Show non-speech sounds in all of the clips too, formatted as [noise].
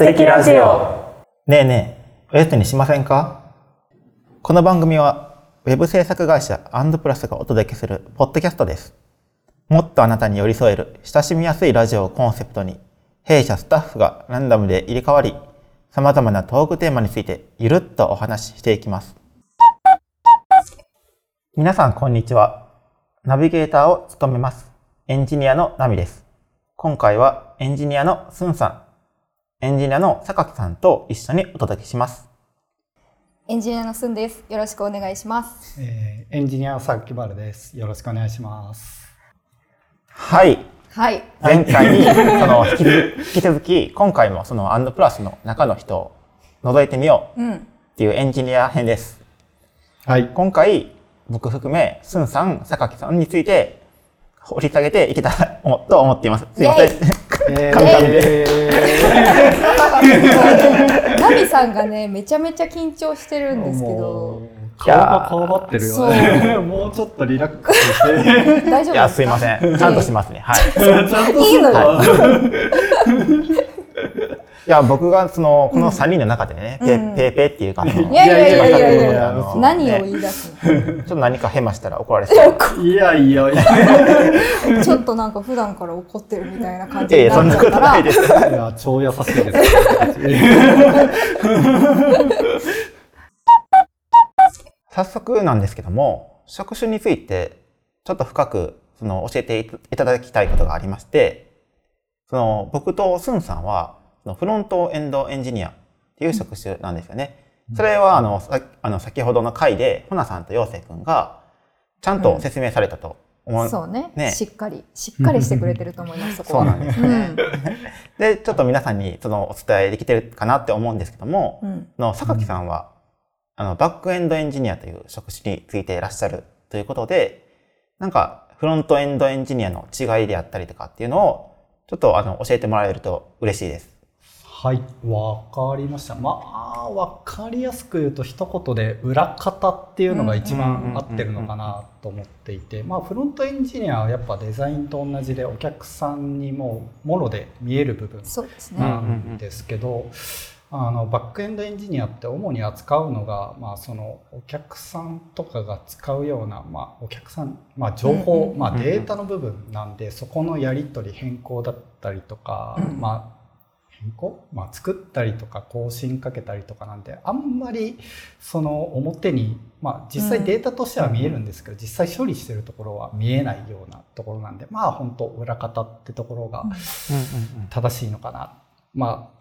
アンドプラス的ラジオ。ねえねえ、おやつにしませんか？この番組は、ウェブ制作会社アンドプラスがお届けするポッドキャストです。もっとあなたに寄り添える親しみやすいラジオをコンセプトに、弊社スタッフがランダムで入れ替わり、様々なトークテーマについてゆるっとお話ししていきます。皆さんこんにちは。ナビゲーターを務めます。エンジニアのナミです。今回はエンジニアのスンさん、エンジニアの榊さんと一緒にお届けします。エンジニアのすんです。よろしくお願いします。えーエンジニアさっきばるです。よろしくお願いします。はい。はい。前回に、[laughs] その、引き続引き続き、今回もそのアンドプラスの中の人を覗いてみよううん。っていうエンジニア編です。はい。今回、僕含め、スンさん、榊さんについて掘り下げていけたら [laughs] と思っています。すいません。え神々でナミさんがね、めちゃめちゃ緊張してるんですけど、顔が顔張ってるよね。[laughs] もうちょっとリラックスして。大丈夫ですか？いや、すいません。ちゃんとしますね。はい。いいのよ。いや、僕がその、この3人の中でね、ペうんペーペーっていうか、いやいやいやいやいやいやあの何をね言い出すの？ちょっと何かヘマしたら怒られそう。いやいやいや。[laughs] ちょっとなんか普段から怒ってるみたいな感じにいやいや、そんなこなっちゃったらとないで、す。いや超優しいです。[laughs] 早速なんですけども、職種についてちょっと深くその教えていただきたいことがありまして、その僕とスンさんはそのフロントエンドエンジニアっていう職種なんですよね。それはあのさあの先ほどの回でホナさんと陽生くんがちゃんと説明されたと思う。そうねねしっかり、しっかりしてくれてると思います、[laughs] そこは。そうなんですよね。で、ちょっと皆さんにそのお伝えできてるかなって思うんですけども、うん。その榊さんは、あの、バックエンドエンジニアという職種についていらっしゃるということで、なんか、フロントエンドエンジニアの違いであったりとかっていうのを、ちょっとあの、教えてもらえると嬉しいです。はい、わかりました。まあ、わかりやすく言うと、一言で裏方っていうのが一番合ってるのかなと思っていて、まあ、フロントエンジニアはやっぱデザインと同じで、お客さんにもう、もろで見える部分。なんですけど、あのバックエンドエンジニアって主に扱うのが、まあ、そのお客さんとかが使うような、まあ、お客さん、まあ、情報、まあ、データの部分なんでそこのやり取り変更だったりとか、うんまあ変更、まあ、作ったりとか更新かけたりとかなんであんまりその表に、まあ、実際データとしては見えるんですけど、実際処理してるところは見えないようなところなんでまあ本当裏方ってところが正しいのかなまあ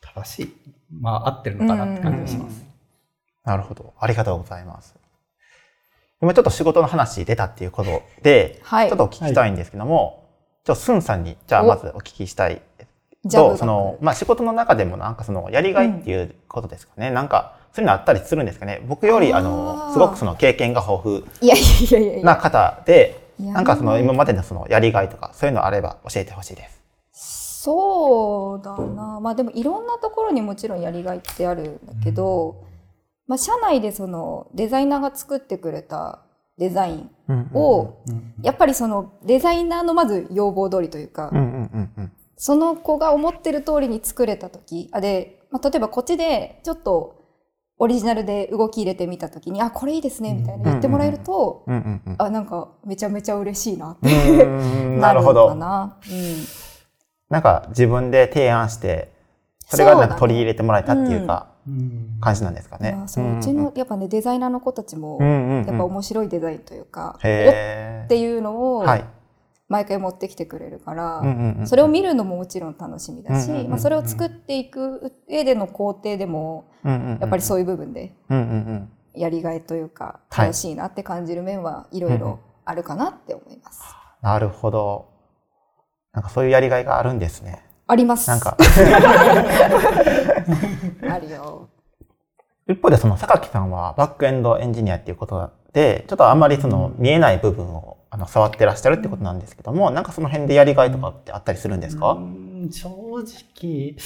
正しいまあ合ってるのかなって感じがします。なるほど。ありがとうございます。今ちょっと仕事の話出たっていうことで、はいちょっとお聞きしたいんですけども、ちょっとスンさんに、じゃあおまずお聞きしたいと、その、まあ、仕事の中でもなんかその、やりがいっていうことですかね。なんか、そういうのあったりするんですかね。僕より、ああの、ーすごくその経験が豊富。な方で、なんかその、今までのその、やりがいとか、そういうのあれば教えてほしいです。そうだな。まあでもいろんなところにもちろんやりがいってあるんだけど、まあ社内でそのデザイナーが作ってくれたデザインを、やっぱりそのデザイナーのまず要望通りというか、うんうんうんうん。その子が思ってる通りに作れた時あで、まあ、例えばこっちでちょっとオリジナルで動き入れてみた時にあこれいいですねみたいな言ってもらえると、うんうんうん。あなんかめちゃめちゃ嬉しいなっうて [laughs] なるほかど。な。うんなんか自分で提案して、それがなんか取り入れてもらえたっていうか、うん感じなんですかね。まあ、そううちのやっぱねデザイナーの子たちもうんうんうんやっぱ面白いデザインというか、おっへていうのをはい。毎回持ってきてくれるから、それを見るのももちろん楽しみだし、まあ、それを作っていく上での工程でもやっぱりそういう部分で。やりがいというかはい楽しいなって感じる面はいろいろあるかなって思います。なるほど。なんかそういうやりがいがあるんですね。あります。なんか、[laughs] あるよ。[laughs] 一方でその榊さんはバックエンドエンジニアっていうことで、ちょっとあんまりその見えない部分をあの触ってらっしゃるってことなんですけども、なんかその辺でやりがいとかってあったりするんですか、うん正直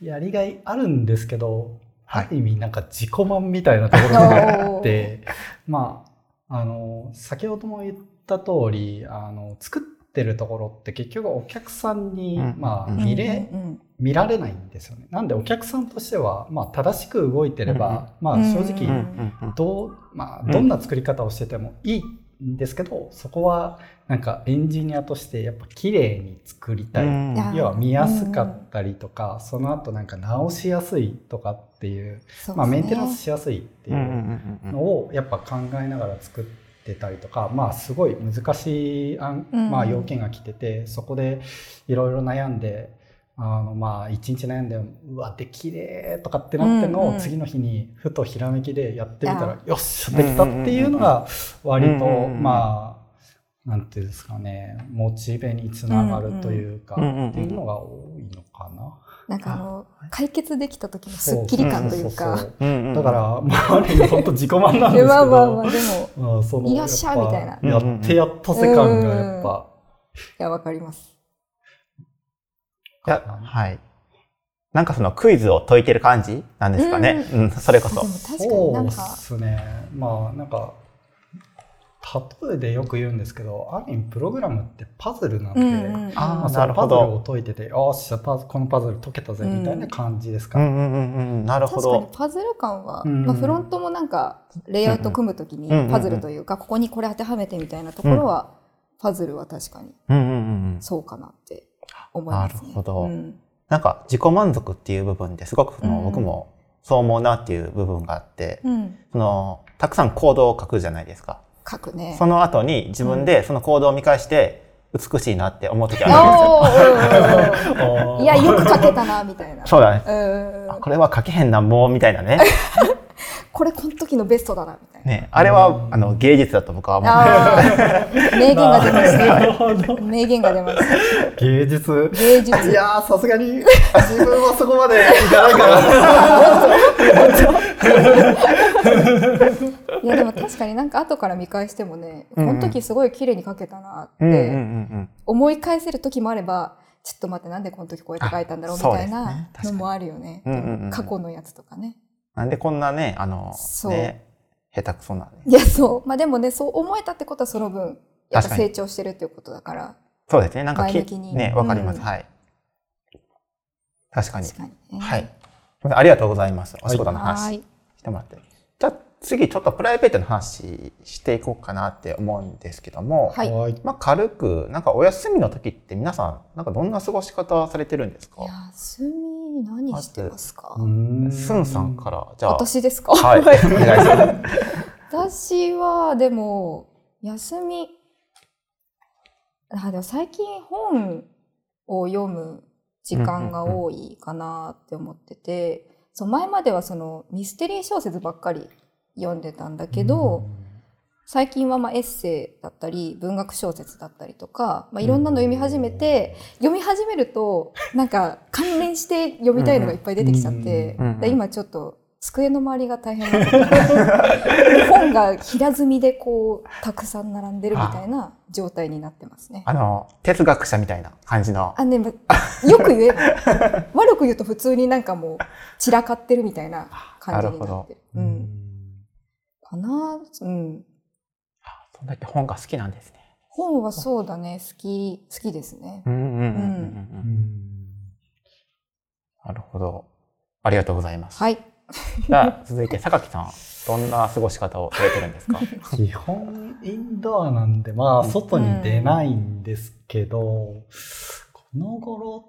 やりがいあるんですけど、はい。ある意味なんか自己満みたいなところがあって [laughs] まああの先ほども言った通りあの作っってるところって結局お客さんに、うん。まあうん見れ、うんうん見られないんですよね。なんでお客さんとしては、まあ、正しく動いてれば、まあ正直、うんうんうん。どう、まあ、うんどんな作り方をしててもいいんですけど、そこはなんかエンジニアとしてやっぱ綺麗に作りたい。要は見やすかったりとか、その後なんか直しやすいとかっていう、まあメンテナンスしやすいっていうんうんううんうん。のをやっぱ考えながら作ってたりとか、まあすごい難しいまあ要件が来てて、そこでいろいろ悩んで、あのまあ一日悩んで、うわ、できれーとかってなってのを次の日にふとひらめきでやってみたいら、よっしゃ、できたっていうのが割と、まあ、なんていうんですかね、モチベにつながるというか、っていうのが多いのかな。なんかあ。の解決できた時のスッキリ感というか。だから、まあ、ある意味本当自己満なんですけど、まあまあまあでもまあそのよっしゃみたいな。やってやった世感がやっぱ、いやわかりますいやはい。なんかそのクイズを解いてる感じなんですかね。うん、それこそでも。確かにそうんっなかすね。まあなんか、例えでよく言うんですけど、ある意味プログラムってパズルなんで、うんうんうんあまあ、そなるほどのパズルを解いてて、よっしゃ、このパズル解けたぜみたいな感じですか。うんうんうんうん。なるほ確かにど。パズル感は、うんまあ、フロントもなんかレイアウト組むときにうんうんパズルというか、ここにこれ当てはめてみたいなところは、パズルは確かにうんうんうんうん。そうかなって思いますね。なるほどうんなんか自己満足っていう部分ですごくそのうん僕もそう思うなっていう部分があって、うん、そのたくさんコードを書くじゃないですか。書くね。その後に自分でそのコードを見返して美しいなって思う時あるんですよ。[laughs] いやよく書けたなみたいな。そうだね。これは書けへんなもうみたいなね。これこの時のベストだなみたいな。ね、あれはあの芸術だと僕は思う。[laughs] 名言が出ました。名言が出ました。芸術。芸術。いやー、さすがに自分はそこまでいかないから。[laughs] いやでも確かになんか後から見返してもね、うんうんこの時すごい綺麗に書けたなって。思い返せる時もあれば、ちょっと待ってなんでこの時こうやって書いたんだろうみあたいなのもあるよね。うんうんうん過去のやつとかね。なんでこんなね、あの、ね、下手くそなね。いやそう。まあでもね、そう思えたってことはその分、やっぱ確かに成長してるっていうことだから。そうですね。なんかきね、わかります。うんはい。確かに。確かにね。はい。ありがとうございます。お仕事の話はい。してもらって。じゃあ次ちょっとプライベートの話していこうかなって思うんですけども、はいはい。まあ軽く、なんかお休みの時って皆さん、なんかどんな過ごし方されてるんですか？休み何してますか？スンさんから、じゃあ。私ですか？はい。[laughs] お願いします。私はでも休み。あでも最近本を読む時間が多いかなって思ってて、そう前まではそのミステリー小説ばっかり読んでたんだけど、最近はまあエッセイだったり文学小説だったりとか、まあ、いろんなの読み始めて、読み始めるとなんか関連して読みたいのがいっぱい出てきちゃって、今ちょっと机の周りが大変なの [laughs] 本が平積みでこうたくさん並んでるみたいな状態になってますね。あの、哲学者みたいな感じの。あね、まよく言えば悪く言うと普通になんかもう散らかってるみたいな感じになってる。う、うんん。かなうん。そんだけ本が好きなんですね。本はそうだね好き好きですね。うんうんうんうんうん。うんなるほど。ありがとうございます。はい。[laughs] じゃあ、続いて、榊さん、どんな過ごし方をされてるんですか？[laughs] 基本インドアなんで、まあ、外に出ないんですけど、この頃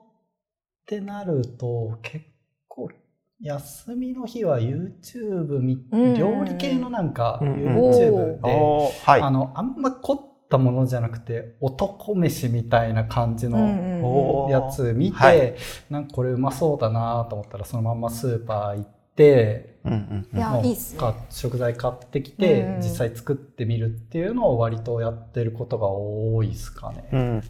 ってなると、結構、休みの日は YouTube 見、うん料理系のなんかうん YouTube で、はい。あの、あんま凝ったものじゃなくて、男飯みたいな感じの、やつ見て、はい。なんかこれうまそうだなと思ったらそのまんまスーパー行ってうんうんうん。いい食材買ってきて、うん実際作ってみるっていうのを割とやってることが多いですかね。うん。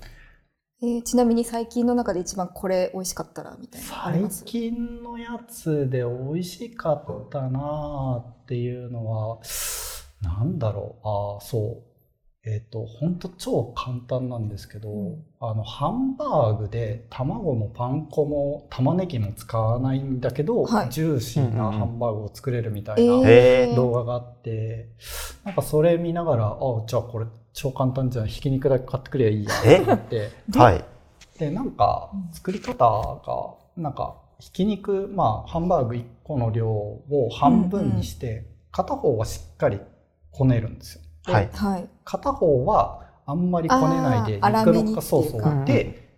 えーちなみに最近の中で一番これ美味しかったらみたいな最近のやつで美味しかったなっていうのはなんだろう。ああそう。えっ、と本当超簡単なんですけど、うん。あのハンバーグで卵もパン粉も玉ねぎも使わないんだけど、はい。ジューシーなハンバーグを作れるみたいな、動画があって、なんかそれ見ながら、あ、じゃあこれ超簡単じゃん。ひき肉だけ買ってくればいいやって思って。はい。でなんか作り方がなんかひき肉まあハンバーグ1個の量を半分にして、片方はしっかりこねるんですよ。ではい。はい。片方はあんまりこねないで肉のそうそうで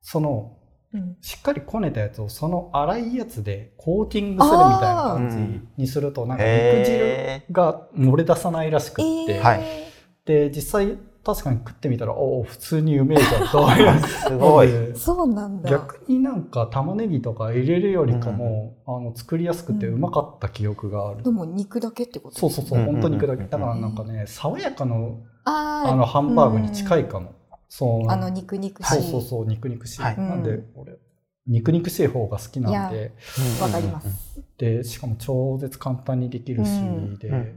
そのうん。しっかりこねたやつをその粗いやつでコーティングするみたいな感じにするとなんか肉汁へが漏れ出さないらしくって、えー。はいで実際確かに食ってみたらおお普通にうめえじゃんと思いまー [laughs] すごい。でそうなんだ。逆になんか玉ねぎとか入れるよりかも、あの作りやすくてうまかった記憶がある、でも肉だけってことそうそうそう、うんうんうん本当に肉だけ。だからなんかね爽やかのあのハンバーグに近いかも、そう。あの肉肉しい。そうそうそう肉肉しい、はい。なんでうん。俺肉肉しい方が好きなんで。わかります。でしかも超絶簡単にできるし、うんで、うんうん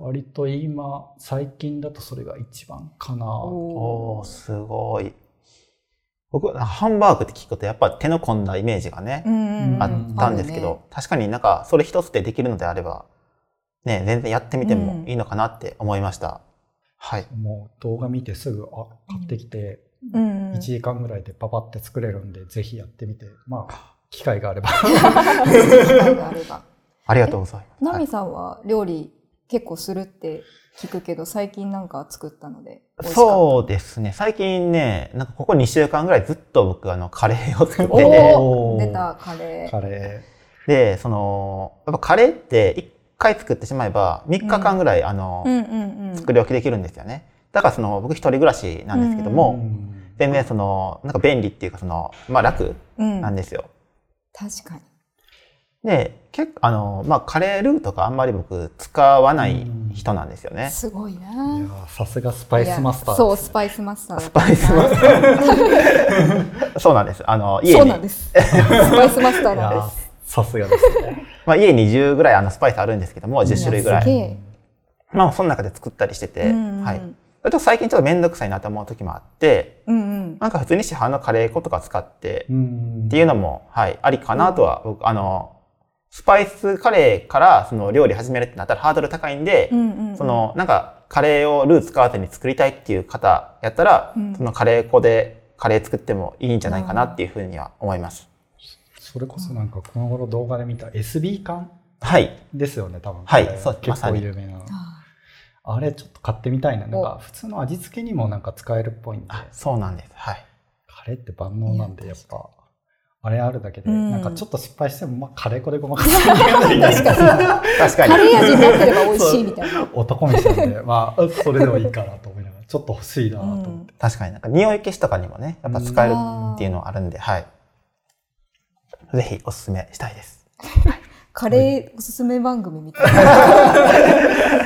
割と今最近だとそれが一番かなおー、すごい。僕、ハンバーグって聞くとやっぱ手の込んだイメージがね、うんうんあったんですけど、確かになんかそれ一つでできるのであれば、ね、全然やってみてもいいのかなって思いました。はい。もう動画見てすぐあ買ってきてうんうん1時間ぐらいでパパって作れるんで、ぜひやってみてまあ機会があれば [laughs] 機会があれば。ありがとうございます。ナはいミさんは料理結構するって聞くけど、最近なんか作ったので。そうですね。最近ね、なんかここ2週間ぐらいずっと僕あのカレーを作っておて、お出たカレー。カレで、その、やっぱカレーって1回作ってしまえば3日間ぐらい、あの、うんうんうん。作り置きできるんですよね。だからその僕一人暮らしなんですけどーも、うん全然その、なんか便利っていうかその、まあ楽うんなんですよ。確かに。で、結構あの、まあカレールーとかあんまり僕使わない人なんですよね。すごいいやさすがスパイスマスターいやそう、スパイスマスターだスパイスマスター。[laughs] そうなんです。あの、家にそうなん、です。スパイスマスターなんです。さすがですね [laughs] まあ家に10ぐらいあのスパイスあるんですけども、10種類ぐらい。すげえ。まあその中で作ったりしてて、うんうんはい。ちょっと最近ちょっとめんどくさいなと思う時もあって、うんうん。なんか普通に市販のカレー粉とか使って、うんっていうのも、はい、ありかなとは、僕、あの、スパイスカレーからその料理始めるってなったらハードル高いんで、うんうんうん。その、なんか、カレーをルー使わずに作りたいっていう方やったら、うん。そのカレー粉でカレー作ってもいいんじゃないかなっていうふうには思います。それこそなんかこの頃動画で見た SB 缶はい。ですよね多分。はい。そうま結構有名な。のああれちょっと買ってみたいな。なんおか普通の味付けにもなんか使えるっぽいんで。あ、そうなんです。はい。カレーって万能なんでやっぱあれあるだけで、うんなんかちょっと失敗しても、まあ、カレー粉でごまかす確かに。確かに。カレー味になってれば美味しいみたいな。男飯なんでまあそれでもいいかなと思いながらちょっと欲しいなと思って、確かになんか匂い消しとかにもね、やっぱ使えるっていうのはあるんで、はい。ぜひおすすめしたいです。カレーおすすめ番組みたいな。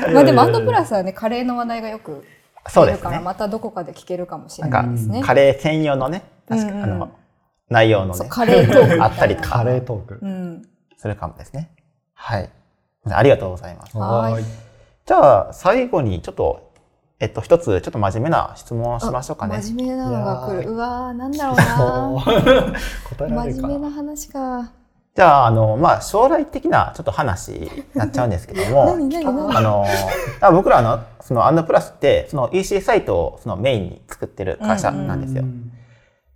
[laughs] まあでもアンドプラスはね、カレーの話題がよくそうですね。出るから、またどこかで聞けるかもしれないですね。カレー専用のね、確か、うんうんあの、内容のね、カレートークあったりとかカレートーク、うん。するかもですね。はい。ありがとうございます。はいじゃあ、最後にちょっと、えっと、一つ、ちょっと真面目な質問をしましょうかね。真面目なのが来る。うわー、なんだろうそうな。[laughs] 答えられるかな真面目な話か。じゃあ、あの、まあ、将来的なちょっと話になっちゃうんですけども、[laughs] 何何何？あの、あ僕らの、その、アンドプラスって、その EC サイトをそのメインに作ってる会社なんですよ。うん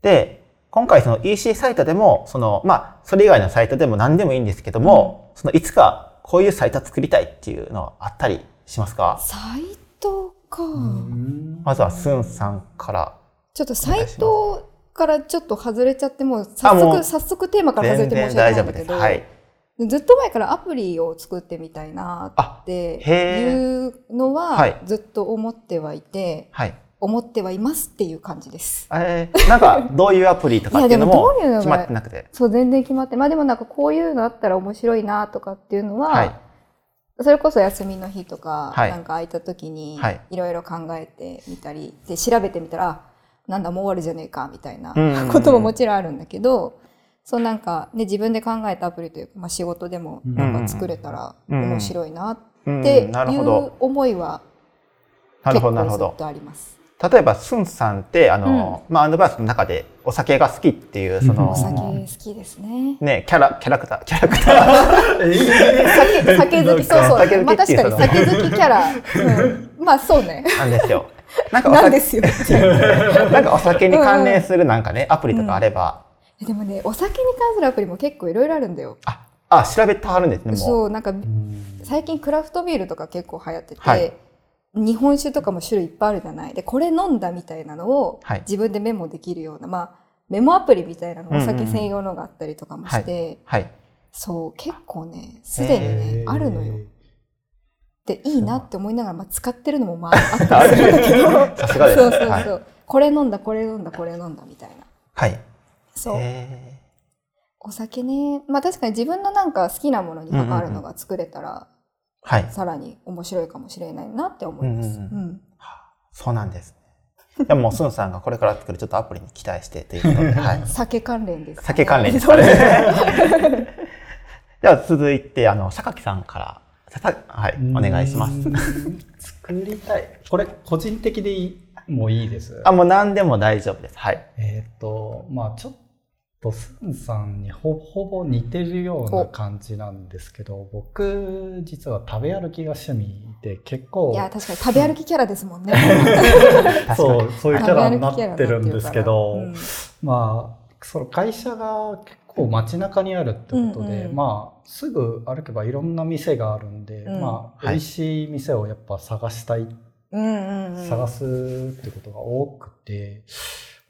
で、今回その EC サイトでも、その、まあ、それ以外のサイトでも何でもいいんですけども、その、いつかこういうサイト作りたいっていうのあったりしますか？サイトか。うんまずはスンさんから。ちょっとサイトからちょっと外れちゃってもうあ早速早速テーマから外れて申し訳大丈夫です。ないんだけど、はい。ずっと前からアプリを作ってみたいなってへいうのははいずっと思ってはいて、はい。思ってはいますっていう感じです。えー、なんか、どういうアプリとかっていうのももどういうのが決まってなくて。そう全然決まってまあでもなんかこういうのあったら面白いなとかっていうのは、はい。それこそ休みの日とか、はいなんか空いた時にはいいろいろ考えてみたりで調べてみたらあなんだもう終わるじゃねえかみたいなうんうんうんことももちろんあるんだけど、そうなんか、ね、自分で考えたアプリというか、まあ、仕事でもなんか作れたらうんうん面白いなっうんていう。思いは結構ずっ。とあります。例えば、スンさんって、あの、まあ、アンドバースの中でお酒が好きっていう、そのお、酒好きですね。ね、キャラ、キャラクター、キャラクター酒酒好きそうそう。酒好きまあっていう確かに酒好きキャラ。うん、まあそうね。なんですよ。なんかお酒なんですよ。[laughs] なんかお酒に関連するなんかね、アプリとかあれば、でもね、お酒に関するアプリも結構いろいろあるんだよ。あ、あ、調べてはるんですね、もう。そう、なんかうん最近クラフトビールとか結構流行ってて、はい日本酒とかも種類いっぱいあるじゃない。で、これ飲んだみたいなのをはい自分でメモできるような、まあ、メモアプリみたいなのうんうんうんお酒専用のがあったりとかもして、はい。そう、結構ね、すでにね、あるのよ。で、いいなって思いながら、まあ、使ってるのもまあ [laughs] あったりするんだけど、さすがです。そうそうそう、はい。これ飲んだ、これ飲んだ、これ飲んだみたいな。はい。そう。へお酒ね。まあ確かに自分のなんか好きなものに関わるのが作れたら、ーはい。さらに面白いかもしれないなって思います。うんうんうんそうなんですね。でももう、スンさんがこれから作るちょっとアプリに期待してということで、[laughs] はい。酒関連ですかね、酒関連ですそうかね。[laughs] では続いて、あの、榊さんから、ささはい、お願いします。す。作りたい。これ、個人的でいいもいいです。あ、もう何でも大丈夫です。はい。えっ、と、まあちょっと、スンさんにほぼほぼ似てるような感じなんですけど、僕、実は食べ歩きが趣味で結構い、や、確かに食べ歩きキャラですもんね。[laughs] [laughs] そう、そういうキャラになってるんですけど、うん。まあ、その会社が結構街中にあるってことで、うんうん。まあ、すぐ歩けばいろんな店があるんで、うん。まあ、はい。美味しい店をやっぱ探したい、うんうんうん。探すってことが多くて、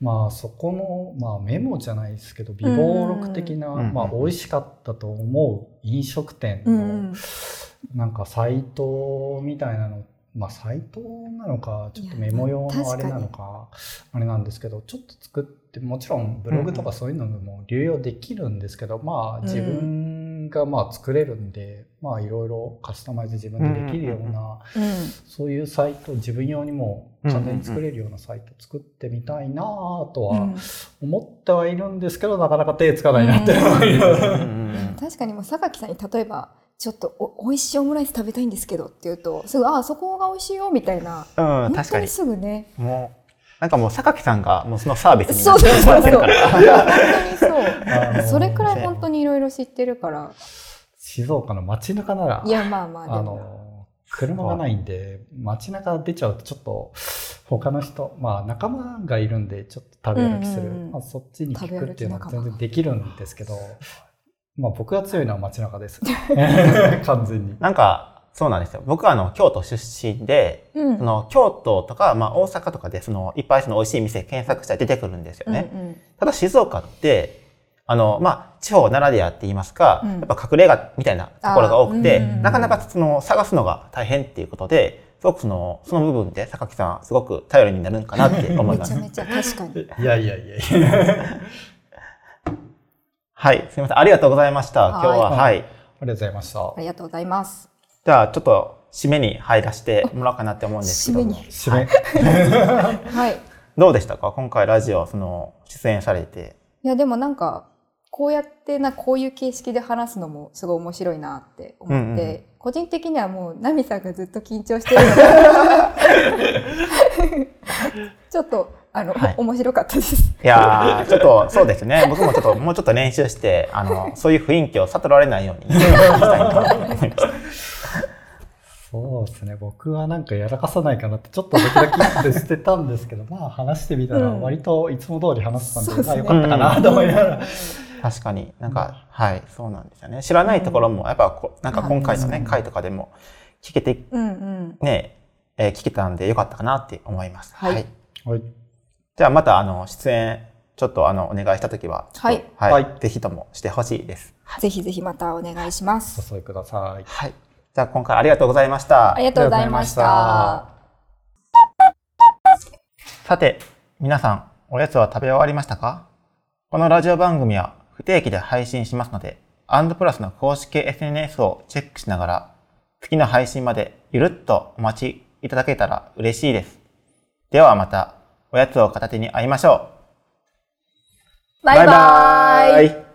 まあ、そこの、まあ、メモじゃないですけど、微暴録的な、うん。うん。まあ、美味しかったと思う飲食店の。なんかサイトみたいなの、まあサイトなのか、ちょっとメモ用のあれなのか、あれなんですけど、ちょっと作って、もちろんブログとかそういうのでも流用できるんですけど、まあ自分がまあ作れるんで、まあいろいろカスタマイズ自分でできるような、うんそういうサイト、自分用にも完全に作れるようなサイト作ってみたいなぁとは思ってはいるんですけど、なかなか手つかないなって確かにもう榊さんに例えばちょっとお美味しいオムライス食べたいんですけどって言うとすぐあそこが美味しいよみたいな。うん、本確かに。当にすぐね。もう、なんかもう、榊さんが、もうそのサービスになってもらそうそうそう。本当にそうそれくらい本当にいろいろ知ってるから静岡の街中ならい、やまあまあであもの、車がないんで、街中出ちゃうとちょっと、他の人、まあ仲間がいるんで、ちょっと食べ歩きする。うんうんうんまあそっちに聞くっていうのは全然できるんですけど、まあ僕が強いのは街中です。[laughs] 完全に。なんか、そうなんですよ。僕はあの、京都出身で、うんその、京都とか、まあ、大阪とかで、その、いっぱいその美味しい店検索したら出てくるんですよね。うんうんただ、静岡って、あの、まあ、地方ならではって言いますか、うんやっぱ隠れ家みたいなところが多くて、あーうんなかなかその、探すのが大変っていうことで、すごくその、その部分で、榊さん、すごく頼りになるんかなって思います。めちゃめちゃ確かに [laughs] いやいやいやいや。[laughs] はい、すみません。ありがとうございました。今日は、はいはい。ありがとうございましたあ。りがとうございますじゃあ、ちょっと、締めに入らせてもらおうかなって思うんですけども。締めに締め。はい [laughs] どうでしたか？今回ラジオ、その、出演されて。いやでもなんかこうやってなこういう形式で話すのもすごい面白いなって思って、うんうん個人的にはもうナミさんがずっと緊張してるので [laughs] ちょっとあの、はい面白かったです。いやー、ちょっと、そうですね。僕もちょっと、もうちょっと練習して、あの、そういう雰囲気を悟られないようにしたいなと思いました。そうですね。僕はなんかやらかさないかなってちょっとドキドキってしてたんですけど、[laughs] まあ話してみたらうん割といつも通り話せたんで、そうですねまあよかったかなと思いながら。確かになんか、はい、そうなんですよね。知らないところも、やっぱこ、なんか今回のね、回とかでも聞けて、うんうん。ね、えー聞けたんでよかったかなって思います。はいはい。じゃあまた、あの、出演、ちょっとあの、お願いしたときは、はい、はいぜひともしてほしいです。ぜひぜひまたお願いします。お誘いください。はい。じゃあ今回ありがとうございました。ありがとうございました。さて、皆さん、おやつは食べ終わりましたか？このラジオ番組は不定期で配信しますので、アンドプラスの公式 SNS をチェックしながら、次の配信までゆるっとお待ちいただけたら嬉しいです。ではまた、おやつを片手に会いましょう。バイバイ